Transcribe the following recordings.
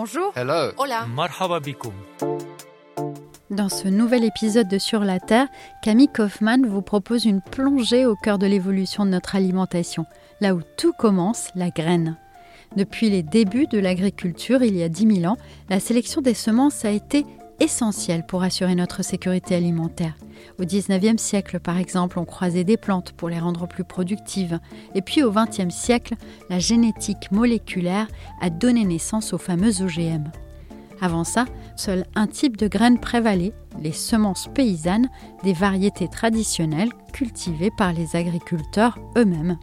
Bonjour. Hello. Hola. Marhaba bikoum. Dans ce nouvel épisode de Sur la Terre, Camille Kaufmann vous propose une plongée au cœur de l'évolution de notre alimentation, là où tout commence, la graine. Depuis les débuts de l'agriculture, il y a 10 000 ans, la sélection des semences a été essentielle pour assurer notre sécurité alimentaire. Au 19e siècle, par exemple, on croisait des plantes pour les rendre plus productives. Et puis au 20e siècle, la génétique moléculaire a donné naissance aux fameux OGM. Avant ça, seul un type de graines prévalait, les semences paysannes, des variétés traditionnelles cultivées par les agriculteurs eux-mêmes.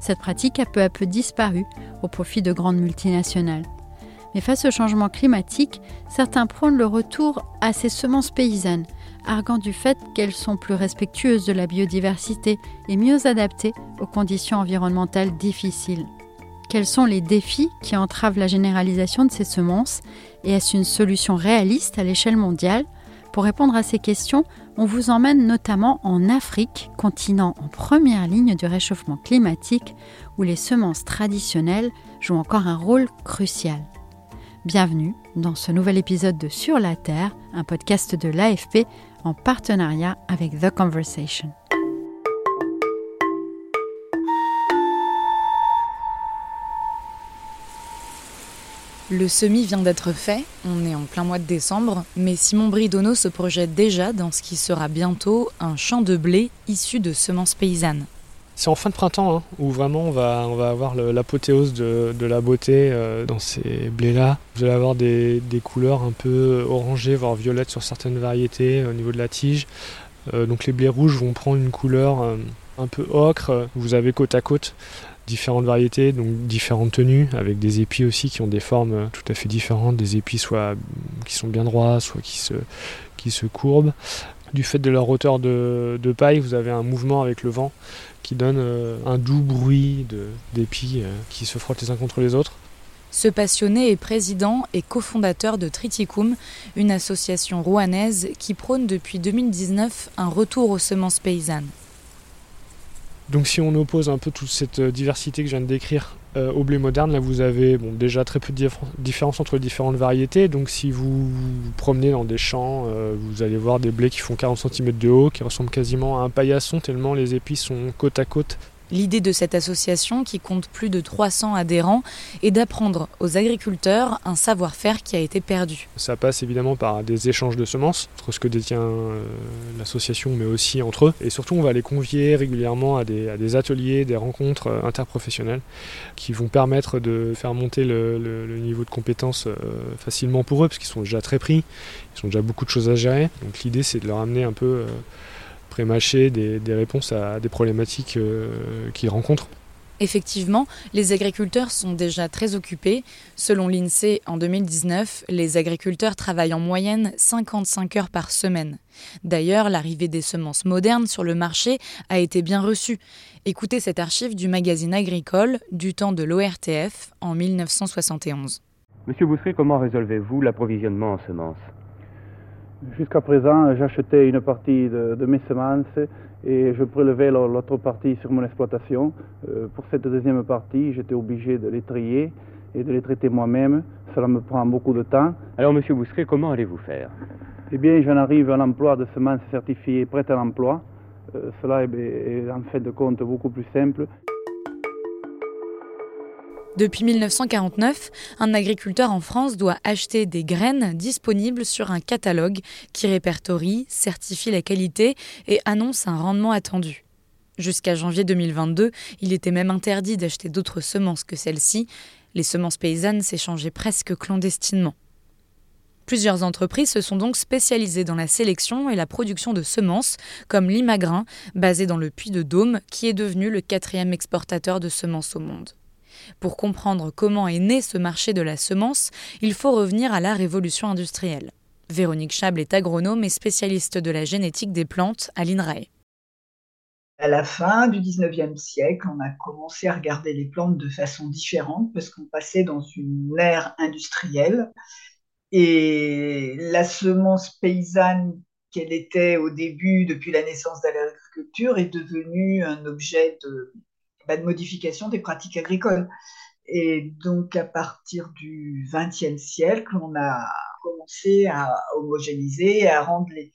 Cette pratique a peu à peu disparu au profit de grandes multinationales. Mais face au changement climatique, certains prônent le retour à ces semences paysannes, arguant du fait qu'elles sont plus respectueuses de la biodiversité et mieux adaptées aux conditions environnementales difficiles. Quels sont les défis qui entravent la généralisation de ces semences et est-ce une solution réaliste à l'échelle mondiale? Pour répondre à ces questions, on vous emmène notamment en Afrique, continent en première ligne du réchauffement climatique, où les semences traditionnelles jouent encore un rôle crucial. Bienvenue dans ce nouvel épisode de Sur la Terre, un podcast de l'AFP en partenariat avec The Conversation. Le semis vient d'être fait, on est en plein mois de décembre, mais Simon Bridonneau se projette déjà dans ce qui sera bientôt un champ de blé issu de semences paysannes. C'est en fin de printemps hein, où vraiment on va, avoir l'apothéose de, la beauté euh, dans ces blés-là. Vous allez avoir des, couleurs un peu orangées, voire violettes sur certaines variétés au niveau de la tige. Euh, donc les blés rouges vont prendre une couleur euh, un peu ocre. Vous avez côte à côte différentes variétés, donc différentes tenues, avec des épis aussi qui ont des formes tout à fait différentes, des épis soit qui sont bien droits, soit qui se courbent. Du fait de leur hauteur de, de paille, vous avez un mouvement avec le vent qui donne euh, un doux bruit d'épis euh, qui se frottent les uns contre les autres. Ce passionné est président et cofondateur de Triticum, une association rouanaise qui prône depuis 2019 un retour aux semences paysannes. Donc si on oppose un peu toute cette diversité que je viens de décrire euh, au blé moderne, là vous avez déjà très peu de différence entre les différentes variétés. Donc si vous vous promenez dans des champs, euh, vous allez voir des blés qui font 40 cm de haut, qui ressemblent quasiment à un paillasson tellement les épis sont côte à côte L'idée de cette association, qui compte plus de 300 adhérents, est d'apprendre aux agriculteurs un savoir-faire qui a été perdu. Ça passe évidemment par des échanges de semences entre ce que détient euh, l'association, mais aussi entre eux. Et surtout, on va les convier régulièrement à des, ateliers, des rencontres euh, interprofessionnelles qui vont permettre de faire monter le niveau de compétences euh, facilement pour eux, parce qu'ils sont déjà très pris, ils ont déjà beaucoup de choses à gérer. Donc l'idée, c'est de leur amener un peu prémâcher des, des, réponses à des problématiques euh, qu'ils rencontrent. Effectivement, les agriculteurs sont déjà très occupés. Selon l'INSEE, en 2019, les agriculteurs travaillent en moyenne 55 heures par semaine. D'ailleurs, l'arrivée des semences modernes sur le marché a été bien reçue. Écoutez cette archive du magazine agricole du temps de l'ORTF en 1971. Monsieur Bousseret, comment résolvez-vous l'approvisionnement en semences? Jusqu'à présent, j'achetais une partie de, de, mes semences et je prélevais l'autre partie sur mon exploitation. Euh, pour cette deuxième partie, j'étais obligé de les trier et de les traiter moi-même. Cela me prend beaucoup de temps. Alors, Monsieur Bousseret, comment allez-vous faire? Eh bien, j'en arrive à l'emploi de semences certifiées prêtes à l'emploi. Euh, cela est, est en fait de compte beaucoup plus simple. Depuis 1949, un agriculteur en France doit acheter des graines disponibles sur un catalogue qui répertorie, certifie la qualité et annonce un rendement attendu. Jusqu'à janvier 2022, il était même interdit d'acheter d'autres semences que celles-ci. Les semences paysannes s'échangeaient presque clandestinement. Plusieurs entreprises se sont donc spécialisées dans la sélection et la production de semences, comme Limagrin, basé dans le Puy de Dôme, qui est devenu le quatrième exportateur de semences au monde. Pour comprendre comment est né ce marché de la semence, il faut revenir à la révolution industrielle. Véronique Chable est agronome et spécialiste de la génétique des plantes à l'INRAE. À la fin du 19e siècle, on a commencé à regarder les plantes de façon différente parce qu'on passait dans une ère industrielle et la semence paysanne qu'elle était au début, depuis la naissance de l'agriculture, est devenue un objet de, bah, de modification des pratiques agricoles. Et donc, à partir du XXe siècle, on a commencé à homogénéiser et à rendre les,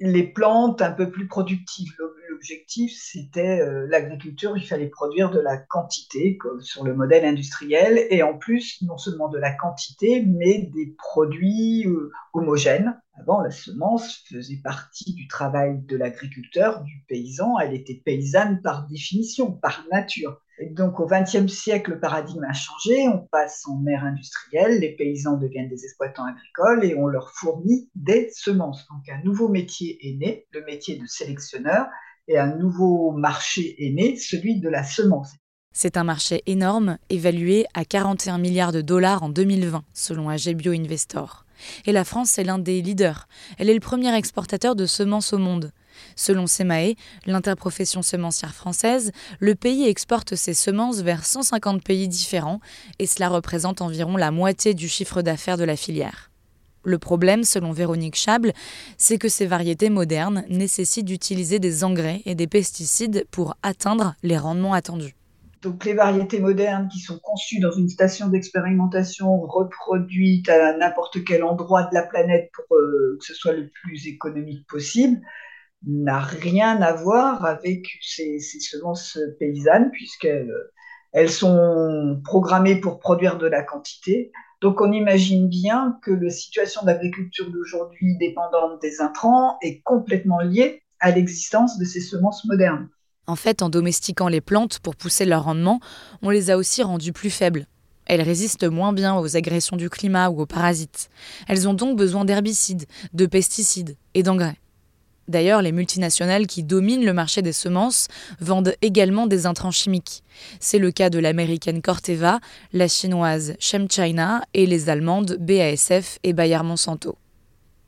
les plantes un peu plus productives. L'objectif, c'était euh, l'agriculture, il fallait produire de la quantité comme sur le modèle industriel, et en plus, non seulement de la quantité, mais des produits euh, homogènes. Avant, la semence faisait partie du travail de l'agriculteur, du paysan, elle était paysanne par définition, par nature. Donc au XXe siècle, le paradigme a changé, on passe en ère industrielle, les paysans deviennent des exploitants agricoles et on leur fournit des semences. Donc un nouveau métier est né, le métier de sélectionneur, et un nouveau marché est né, celui de la semence. C'est un marché énorme, évalué à 41 milliards de dollars en 2020, selon AG Investor. Et la France est l'un des leaders. Elle est le premier exportateur de semences au monde. Selon SEMAE, l'interprofession semencière française, le pays exporte ses semences vers 150 pays différents et cela représente environ la moitié du chiffre d'affaires de la filière. Le problème, selon Véronique Chable, c'est que ces variétés modernes nécessitent d'utiliser des engrais et des pesticides pour atteindre les rendements attendus. Donc les variétés modernes qui sont conçues dans une station d'expérimentation, reproduites à n'importe quel endroit de la planète pour euh, que ce soit le plus économique possible, n'a rien à voir avec ces, semences paysannes, puisqu'elles elles sont programmées pour produire de la quantité. Donc on imagine bien que la situation d'agriculture d'aujourd'hui dépendante des intrants est complètement liée à l'existence de ces semences modernes. En fait, en domestiquant les plantes pour pousser leur rendement, on les a aussi rendues plus faibles. Elles résistent moins bien aux agressions du climat ou aux parasites. Elles ont donc besoin d'herbicides, de pesticides et d'engrais. D'ailleurs, les multinationales qui dominent le marché des semences vendent également des intrants chimiques. C'est le cas de l'américaine Corteva, la chinoise ChemChina et les allemandes BASF et Bayer Monsanto.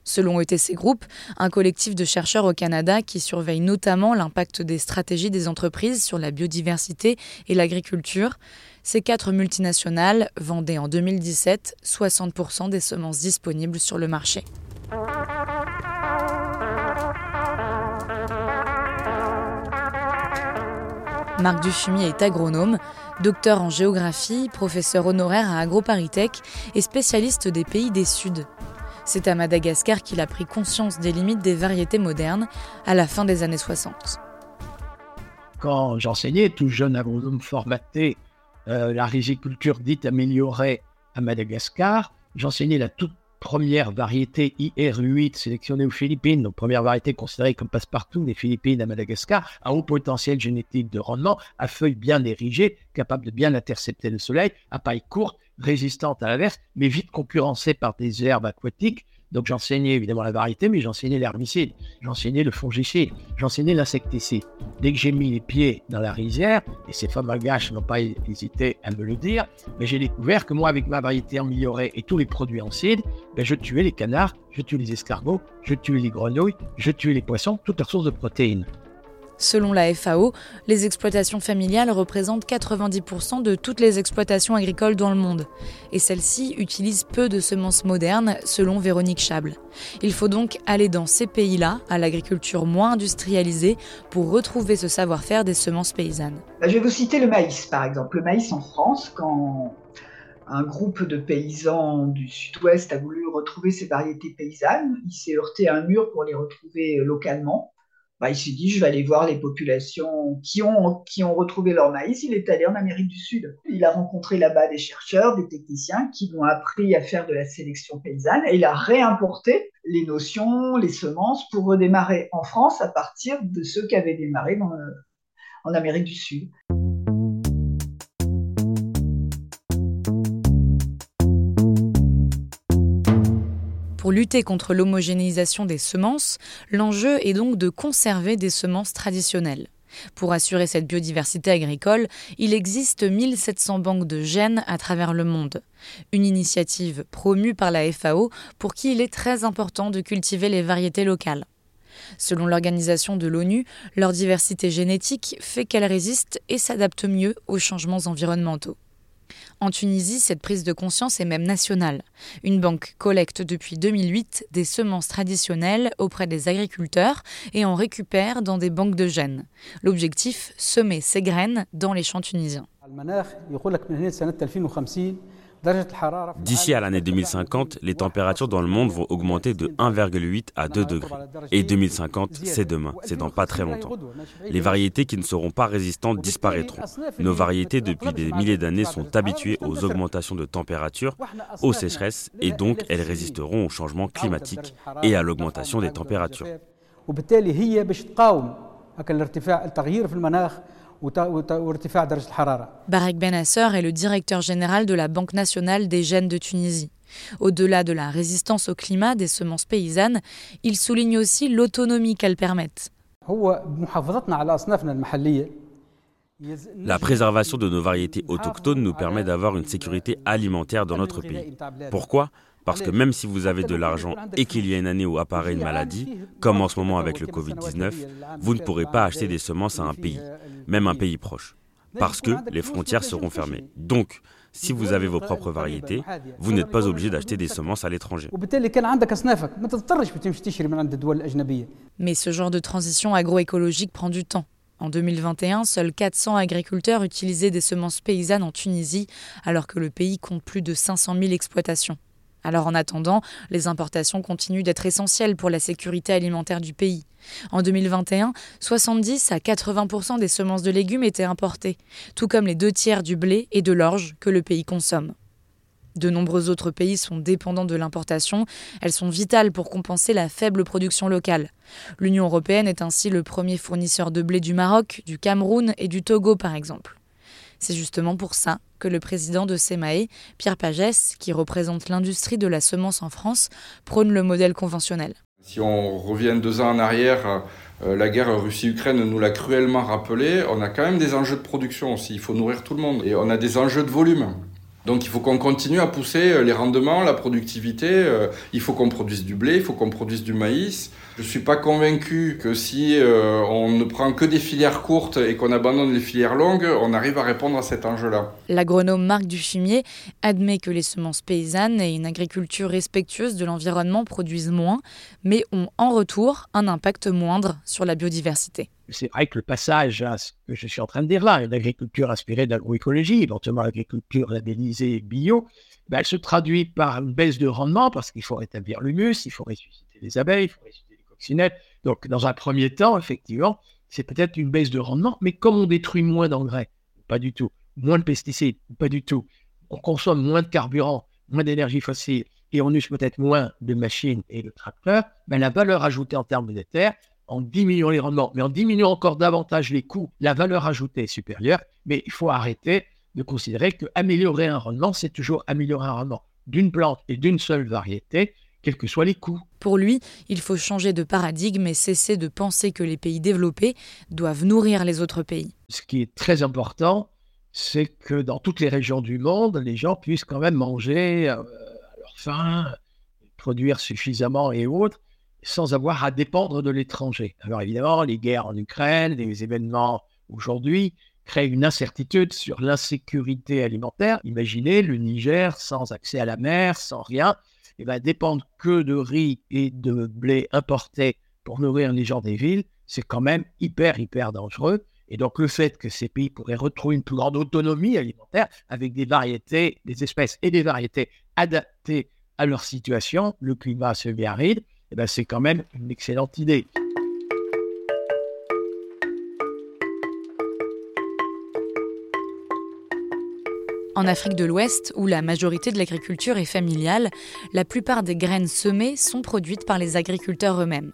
Selon ETC Group, un collectif de chercheurs au Canada qui surveille notamment l'impact des stratégies des entreprises sur la biodiversité et l'agriculture, ces quatre multinationales vendaient en 2017 60% des semences disponibles sur le marché. Marc Dufumier est agronome, docteur en géographie, professeur honoraire à AgroParisTech et spécialiste des pays des Suds. C'est à Madagascar qu'il a pris conscience des limites des variétés modernes à la fin des années 60. Quand j'enseignais, tout jeune agronome formaté, euh, la riziculture dite améliorée à Madagascar, j'enseignais la toute première variété IR8 sélectionnée aux Philippines, donc première variété considérée comme passe-partout des Philippines à Madagascar, à haut potentiel génétique de rendement, à feuilles bien érigées, capable de bien intercepter le soleil, à paille courte, résistante à l'averse, mais vite concurrencée par des herbes aquatiques, donc j'enseignais évidemment la variété, mais j'enseignais l'herbicide, j'enseignais le fongicide, j'enseignais l'insecticide. Dès que j'ai mis les pieds dans la rizière, et ces femmes gâches n'ont pas hésité à me le dire, mais j'ai découvert que moi, avec ma variété améliorée et tous les produits en cide, ben, je tuais les canards, je tuais les escargots, je tuais les grenouilles, je tuais les poissons, toutes leurs sources de protéines. Selon la FAO, les exploitations familiales représentent 90% de toutes les exploitations agricoles dans le monde. Et celles-ci utilisent peu de semences modernes, selon Véronique Chable. Il faut donc aller dans ces pays-là, à l'agriculture moins industrialisée, pour retrouver ce savoir-faire des semences paysannes. Bah, je vais vous citer le maïs, par exemple. Le maïs en France, quand un groupe de paysans du sud-ouest a voulu retrouver ces variétés paysannes, il s'est heurté à un mur pour les retrouver localement. Bah, il s'est dit, je vais aller voir les populations qui ont, qui ont retrouvé leur maïs. Il est allé en Amérique du Sud. Il a rencontré là-bas des chercheurs, des techniciens qui lui ont appris à faire de la sélection paysanne et il a réimporté les notions, les semences pour redémarrer en France à partir de ceux qui avaient démarré en Amérique du Sud. Pour lutter contre l'homogénéisation des semences, l'enjeu est donc de conserver des semences traditionnelles. Pour assurer cette biodiversité agricole, il existe 1700 banques de gènes à travers le monde. Une initiative promue par la FAO pour qui il est très important de cultiver les variétés locales. Selon l'organisation de l'ONU, leur diversité génétique fait qu'elles résistent et s'adaptent mieux aux changements environnementaux. En Tunisie, cette prise de conscience est même nationale. Une banque collecte depuis 2008 des semences traditionnelles auprès des agriculteurs et en récupère dans des banques de gènes. L'objectif, semer ces graines dans les champs tunisiens. D'ici à l'année 2050, les températures dans le monde vont augmenter de 1,8 à 2 degrés. Et 2050, c'est demain, c'est dans pas très longtemps. Les variétés qui ne seront pas résistantes disparaîtront. Nos variétés, depuis des milliers d'années, sont habituées aux augmentations de température, aux sécheresses, et donc elles résisteront aux changements climatiques et à l'augmentation des températures. Barek Benasser est le directeur général de la Banque nationale des gènes de Tunisie. Au-delà de la résistance au climat des semences paysannes, il souligne aussi l'autonomie qu'elles permettent. La préservation de nos variétés autochtones nous permet d'avoir une sécurité alimentaire dans notre pays. Pourquoi parce que même si vous avez de l'argent et qu'il y a une année où apparaît une maladie, comme en ce moment avec le Covid-19, vous ne pourrez pas acheter des semences à un pays, même un pays proche, parce que les frontières seront fermées. Donc, si vous avez vos propres variétés, vous n'êtes pas obligé d'acheter des semences à l'étranger. Mais ce genre de transition agroécologique prend du temps. En 2021, seuls 400 agriculteurs utilisaient des semences paysannes en Tunisie, alors que le pays compte plus de 500 000 exploitations. Alors en attendant, les importations continuent d'être essentielles pour la sécurité alimentaire du pays. En 2021, 70 à 80% des semences de légumes étaient importées, tout comme les deux tiers du blé et de l'orge que le pays consomme. De nombreux autres pays sont dépendants de l'importation, elles sont vitales pour compenser la faible production locale. L'Union européenne est ainsi le premier fournisseur de blé du Maroc, du Cameroun et du Togo par exemple. C'est justement pour ça que le président de SEMAE, Pierre Pagès, qui représente l'industrie de la semence en France, prône le modèle conventionnel. Si on revient deux ans en arrière, euh, la guerre Russie-Ukraine nous l'a cruellement rappelé, on a quand même des enjeux de production aussi, il faut nourrir tout le monde, et on a des enjeux de volume. Donc il faut qu'on continue à pousser euh, les rendements, la productivité. Euh, il faut qu'on produise du blé, il faut qu'on produise du maïs. Je ne suis pas convaincu que si euh, on ne prend que des filières courtes et qu'on abandonne les filières longues, on arrive à répondre à cet enjeu-là. L'agronome Marc Duchimier admet que les semences paysannes et une agriculture respectueuse de l'environnement produisent moins, mais ont en retour un impact moindre sur la biodiversité c'est vrai que le passage à ce que je suis en train de dire là, une agriculture inspirée d'agroécologie, éventuellement l'agriculture labellisée bio, ben, elle se traduit par une baisse de rendement parce qu'il faut rétablir l'humus, il faut ressusciter les abeilles, il faut ressusciter les coccinettes. Donc, dans un premier temps, effectivement, c'est peut-être une baisse de rendement, mais comme on détruit moins d'engrais, pas du tout, moins de pesticides, pas du tout, on consomme moins de carburant, moins d'énergie fossile, et on use peut-être moins de machines et de tracteurs, ben, la valeur ajoutée en termes de terre, en diminuant les rendements, mais en diminuant encore davantage les coûts, la valeur ajoutée est supérieure. Mais il faut arrêter de considérer que améliorer un rendement, c'est toujours améliorer un rendement d'une plante et d'une seule variété, quels que soient les coûts. Pour lui, il faut changer de paradigme et cesser de penser que les pays développés doivent nourrir les autres pays. Ce qui est très important, c'est que dans toutes les régions du monde, les gens puissent quand même manger euh, à leur faim, produire suffisamment et autres sans avoir à dépendre de l'étranger. Alors évidemment, les guerres en Ukraine, les événements aujourd'hui créent une incertitude sur l'insécurité alimentaire. Imaginez le Niger sans accès à la mer, sans rien, et va dépendre que de riz et de blé importés pour nourrir les gens des villes, c'est quand même hyper, hyper dangereux. Et donc le fait que ces pays pourraient retrouver une plus grande autonomie alimentaire avec des variétés, des espèces et des variétés adaptées à leur situation, le climat semi-aride, eh ben, c'est quand même une excellente idée. En Afrique de l'Ouest, où la majorité de l'agriculture est familiale, la plupart des graines semées sont produites par les agriculteurs eux-mêmes.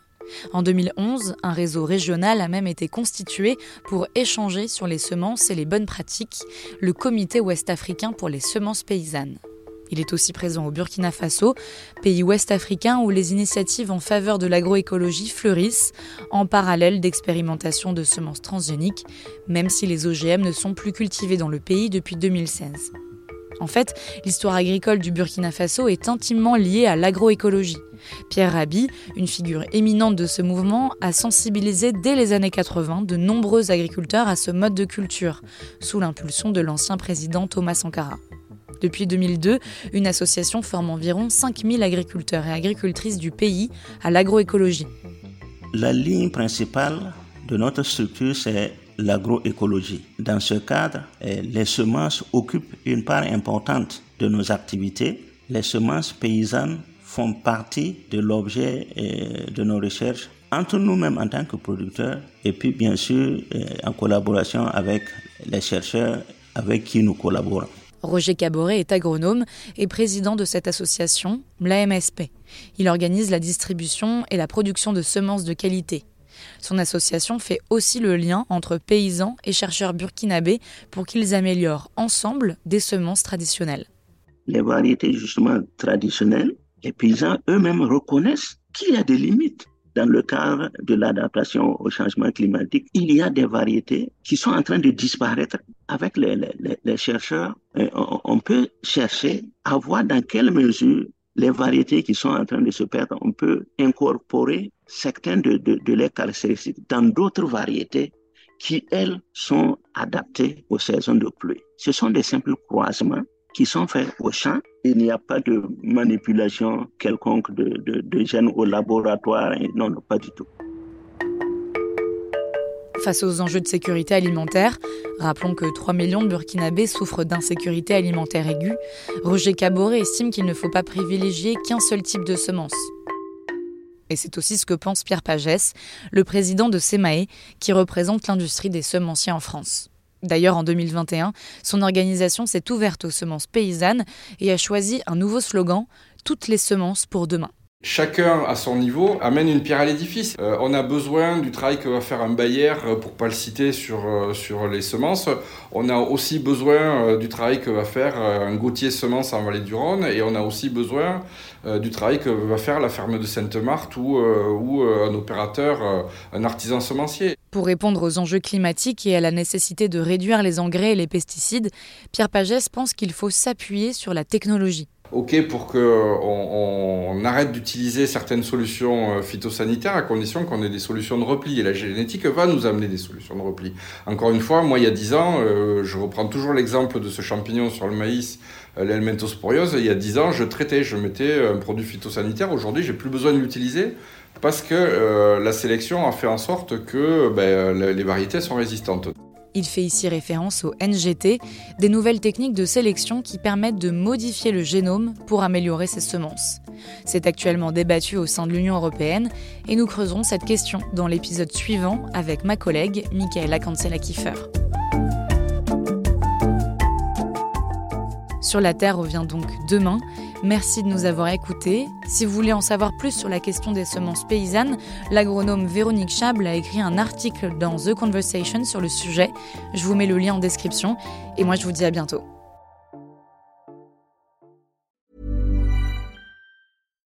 En 2011, un réseau régional a même été constitué pour échanger sur les semences et les bonnes pratiques, le Comité ouest-africain pour les semences paysannes. Il est aussi présent au Burkina Faso, pays ouest africain où les initiatives en faveur de l'agroécologie fleurissent, en parallèle d'expérimentations de semences transgéniques, même si les OGM ne sont plus cultivés dans le pays depuis 2016. En fait, l'histoire agricole du Burkina Faso est intimement liée à l'agroécologie. Pierre Rabhi, une figure éminente de ce mouvement, a sensibilisé dès les années 80 de nombreux agriculteurs à ce mode de culture, sous l'impulsion de l'ancien président Thomas Sankara. Depuis 2002, une association forme environ 5000 agriculteurs et agricultrices du pays à l'agroécologie. La ligne principale de notre structure, c'est l'agroécologie. Dans ce cadre, eh, les semences occupent une part importante de nos activités. Les semences paysannes font partie de l'objet eh, de nos recherches entre nous-mêmes en tant que producteurs et puis bien sûr eh, en collaboration avec les chercheurs avec qui nous collaborons. Roger Caboret est agronome et président de cette association, l'AMSP. Il organise la distribution et la production de semences de qualité. Son association fait aussi le lien entre paysans et chercheurs burkinabés pour qu'ils améliorent ensemble des semences traditionnelles. Les variétés justement traditionnelles, les paysans eux-mêmes reconnaissent qu'il y a des limites dans le cadre de l'adaptation au changement climatique, il y a des variétés qui sont en train de disparaître. Avec les, les, chercheurs, on, peut chercher à voir dans quelle mesure les variétés qui sont en train de se perdre, on peut incorporer certaines de, de, de leurs caractéristiques dans d'autres variétés qui, elles, sont adaptées aux saisons de pluie. Ce sont des simples croisements qui sont faits au champ. Il n'y a pas de manipulation quelconque de, de, gènes au laboratoire. Non, non, pas du tout. Face aux enjeux de sécurité alimentaire, rappelons que 3 millions de Burkinabés souffrent d'insécurité alimentaire aiguë, Roger Caboret estime qu'il ne faut pas privilégier qu'un seul type de semence. Et c'est aussi ce que pense Pierre Pagès, le président de SEMAE, qui représente l'industrie des semenciers en France. D'ailleurs, en 2021, son organisation s'est ouverte aux semences paysannes et a choisi un nouveau slogan Toutes les semences pour demain. Chacun à son niveau amène une pierre à l'édifice. Euh, on a besoin du travail que va faire un Bayer, euh, pour pas le citer, sur, euh, sur les semences. On a aussi besoin du travail que va faire un Gauthier Semences en Vallée du Rhône. Et on a aussi besoin du travail que va faire la ferme de Sainte-Marthe ou, ou un opérateur, un artisan semencier. Pour répondre aux enjeux climatiques et à la nécessité de réduire les engrais et les pesticides, Pierre Pagès pense qu'il faut s'appuyer sur la technologie. OK pour qu'on on arrête d'utiliser certaines solutions euh, phytosanitaires à condition qu'on ait des solutions de repli. Et la génétique va nous amener des solutions de repli. Encore une fois, moi, il y a 10 ans, euh, je reprends toujours l'exemple de ce champignon sur le maïs, euh, l'helmintosporiose. Il y a 10 ans, je traitais, je mettais un produit phytosanitaire. Aujourd'hui, j'ai plus besoin de l'utiliser parce que la sélection a fait en sorte que ben, les variétés sont résistantes. Il fait ici référence au NGT, des nouvelles techniques de sélection qui permettent de modifier le génome pour améliorer ses semences. C'est actuellement débattu au sein de l'Union européenne et nous creuserons cette question dans l'épisode suivant avec ma collègue Michaela Cancela-Kiefer. Sur la Terre revient donc demain. Merci de nous avoir écoutés. Si vous voulez en savoir plus sur la question des semences paysannes, l'agronome Véronique Chable a écrit un article dans The Conversation sur le sujet. Je vous mets le lien en description. Et moi, je vous dis à bientôt.